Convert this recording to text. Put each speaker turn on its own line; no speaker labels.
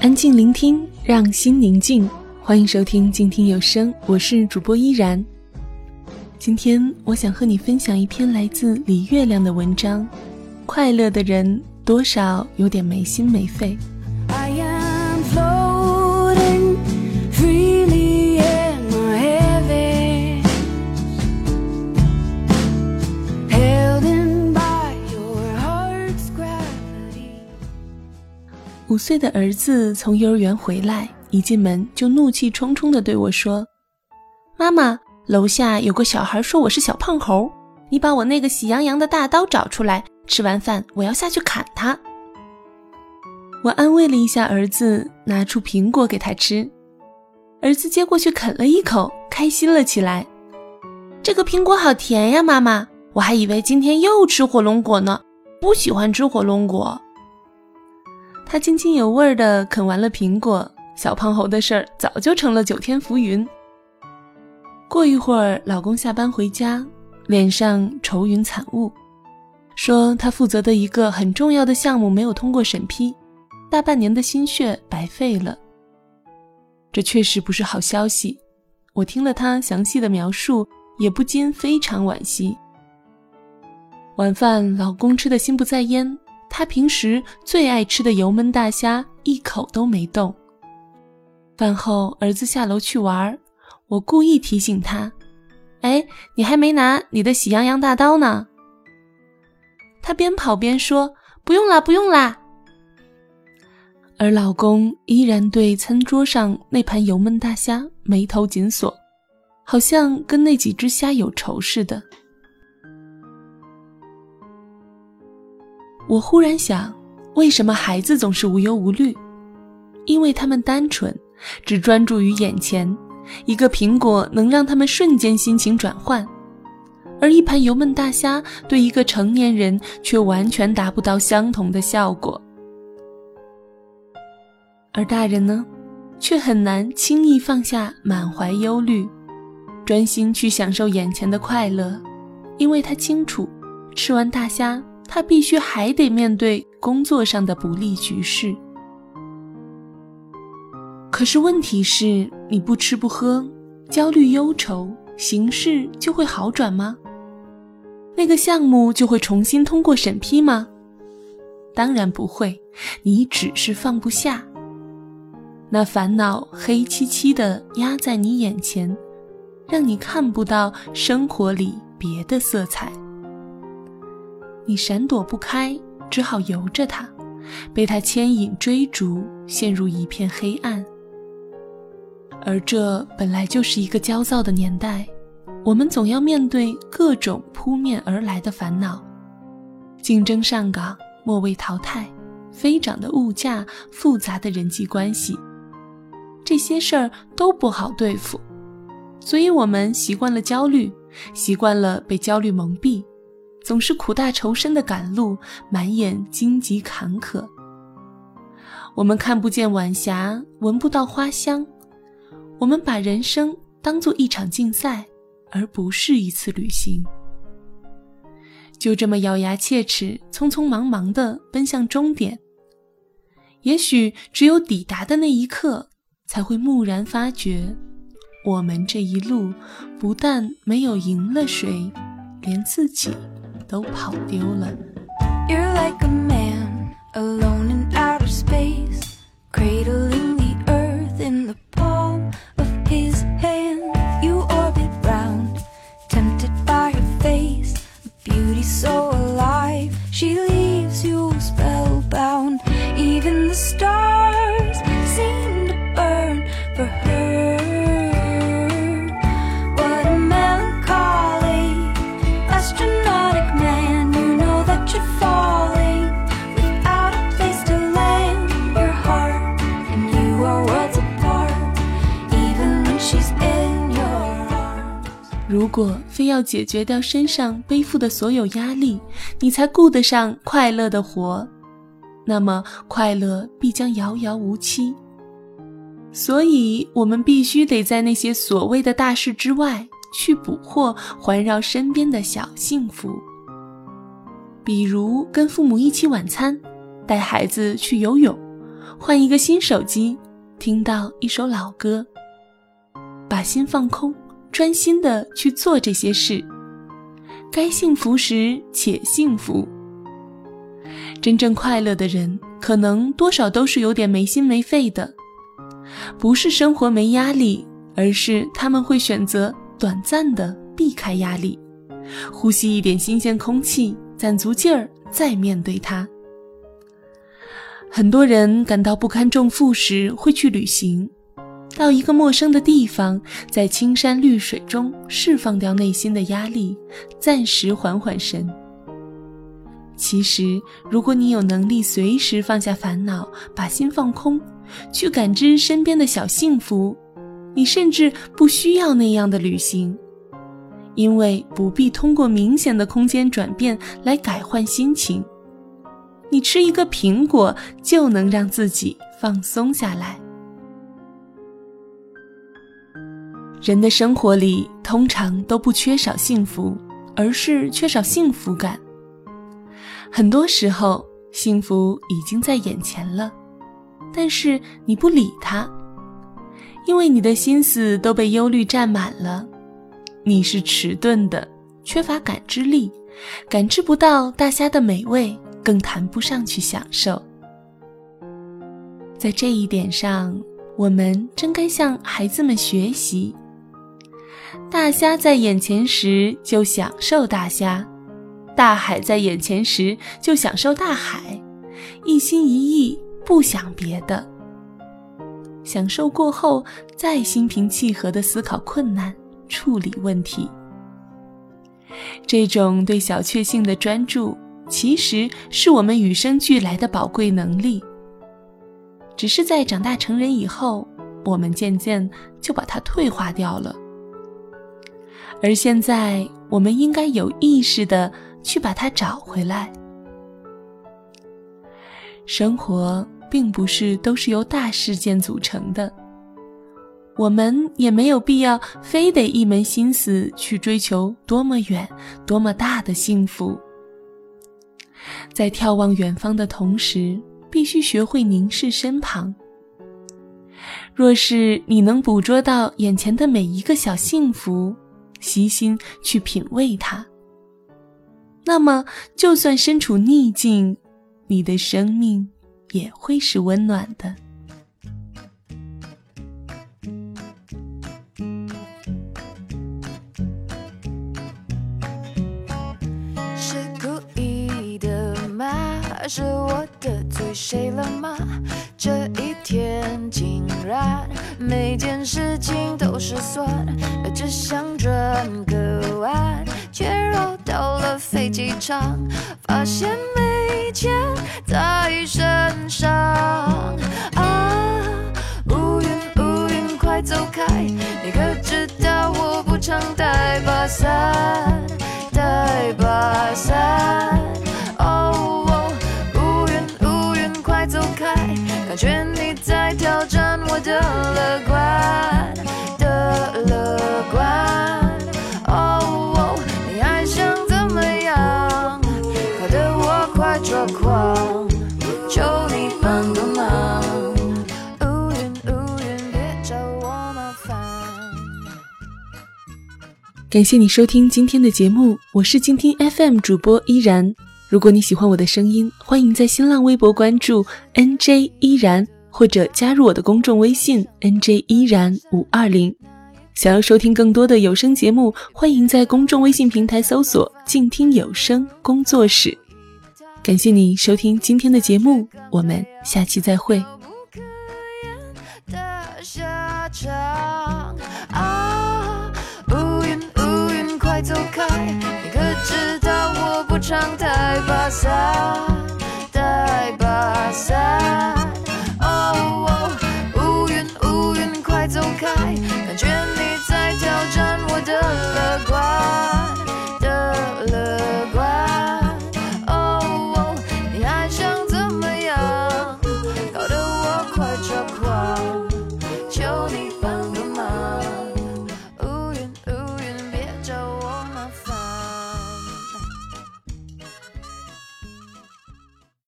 安静聆听，让心宁静。欢迎收听静听有声，我是主播依然。今天我想和你分享一篇来自李月亮的文章。快乐的人多少有点没心没肺。五岁的儿子从幼儿园回来，一进门就怒气冲冲地对我说：“妈妈，楼下有个小孩说我是小胖猴，你把我那个喜羊羊的大刀找出来，吃完饭我要下去砍他。”我安慰了一下儿子，拿出苹果给他吃。儿子接过去啃了一口，开心了起来：“这个苹果好甜呀，妈妈，我还以为今天又吃火龙果呢，不喜欢吃火龙果。”他津津有味地啃完了苹果，小胖猴的事儿早就成了九天浮云。过一会儿，老公下班回家，脸上愁云惨雾，说他负责的一个很重要的项目没有通过审批，大半年的心血白费了。这确实不是好消息。我听了他详细的描述，也不禁非常惋惜。晚饭，老公吃的心不在焉。他平时最爱吃的油焖大虾一口都没动。饭后，儿子下楼去玩，我故意提醒他：“哎，你还没拿你的喜羊羊大刀呢。”他边跑边说：“不用啦，不用啦。”而老公依然对餐桌上那盘油焖大虾眉头紧锁，好像跟那几只虾有仇似的。我忽然想，为什么孩子总是无忧无虑？因为他们单纯，只专注于眼前。一个苹果能让他们瞬间心情转换，而一盘油焖大虾对一个成年人却完全达不到相同的效果。而大人呢，却很难轻易放下满怀忧虑，专心去享受眼前的快乐，因为他清楚，吃完大虾。他必须还得面对工作上的不利局势。可是问题是，你不吃不喝，焦虑忧愁，形势就会好转吗？那个项目就会重新通过审批吗？当然不会，你只是放不下。那烦恼黑漆漆的压在你眼前，让你看不到生活里别的色彩。你闪躲不开，只好由着它，被它牵引追逐，陷入一片黑暗。而这本来就是一个焦躁的年代，我们总要面对各种扑面而来的烦恼：竞争上岗、末位淘汰、飞涨的物价、复杂的人际关系，这些事儿都不好对付，所以我们习惯了焦虑，习惯了被焦虑蒙蔽。总是苦大仇深的赶路，满眼荆棘坎坷。我们看不见晚霞，闻不到花香。我们把人生当做一场竞赛，而不是一次旅行。就这么咬牙切齿、匆匆忙忙地奔向终点。也许只有抵达的那一刻，才会蓦然发觉，我们这一路不但没有赢了谁，连自己。都跑丢了。You're like a man alone in outer space, cradling 如果非要解决掉身上背负的所有压力，你才顾得上快乐的活，那么快乐必将遥遥无期。所以，我们必须得在那些所谓的大事之外，去捕获环绕身边的小幸福。比如，跟父母一起晚餐，带孩子去游泳，换一个新手机，听到一首老歌，把心放空，专心的去做这些事。该幸福时且幸福。真正快乐的人，可能多少都是有点没心没肺的，不是生活没压力，而是他们会选择短暂的避开压力，呼吸一点新鲜空气，攒足劲儿再面对它。很多人感到不堪重负时，会去旅行，到一个陌生的地方，在青山绿水中释放掉内心的压力，暂时缓缓神。其实，如果你有能力随时放下烦恼，把心放空，去感知身边的小幸福，你甚至不需要那样的旅行，因为不必通过明显的空间转变来改换心情。你吃一个苹果就能让自己放松下来。人的生活里通常都不缺少幸福，而是缺少幸福感。很多时候，幸福已经在眼前了，但是你不理它，因为你的心思都被忧虑占满了。你是迟钝的，缺乏感知力，感知不到大虾的美味，更谈不上去享受。在这一点上，我们真该向孩子们学习：大虾在眼前时，就享受大虾。大海在眼前时，就享受大海，一心一意，不想别的。享受过后，再心平气和地思考困难，处理问题。这种对小确幸的专注，其实是我们与生俱来的宝贵能力。只是在长大成人以后，我们渐渐就把它退化掉了。而现在，我们应该有意识的。去把它找回来。生活并不是都是由大事件组成的，我们也没有必要非得一门心思去追求多么远、多么大的幸福。在眺望远方的同时，必须学会凝视身旁。若是你能捕捉到眼前的每一个小幸福，悉心去品味它。那么，就算身处逆境，你的生命也会是温暖的。
是故意的吗？是我得罪谁了吗？这一天竟然每件事情都失算，只想转个弯。却绕到了飞机场，发现没钱在身上。啊，乌云乌云快走开！你可知道我不常带把伞，带把伞。哦，乌云乌云快走开！感觉你在我的乐观的乐观，哦，哦，你，还想怎么样？搞得我快抓狂。求你帮个忙。
感谢你收听今天的节目，我是倾听 FM 主播依然。如果你喜欢我的声音，欢迎在新浪微博关注 NJ 依然。或者加入我的公众微信 NJ 依然五二零。想要收听更多的有声节目，欢迎在公众微信平台搜索“静听有声工作室”。感谢你收听今天的节目，我们下期再会。
走开！你可知道我不常带把伞？love.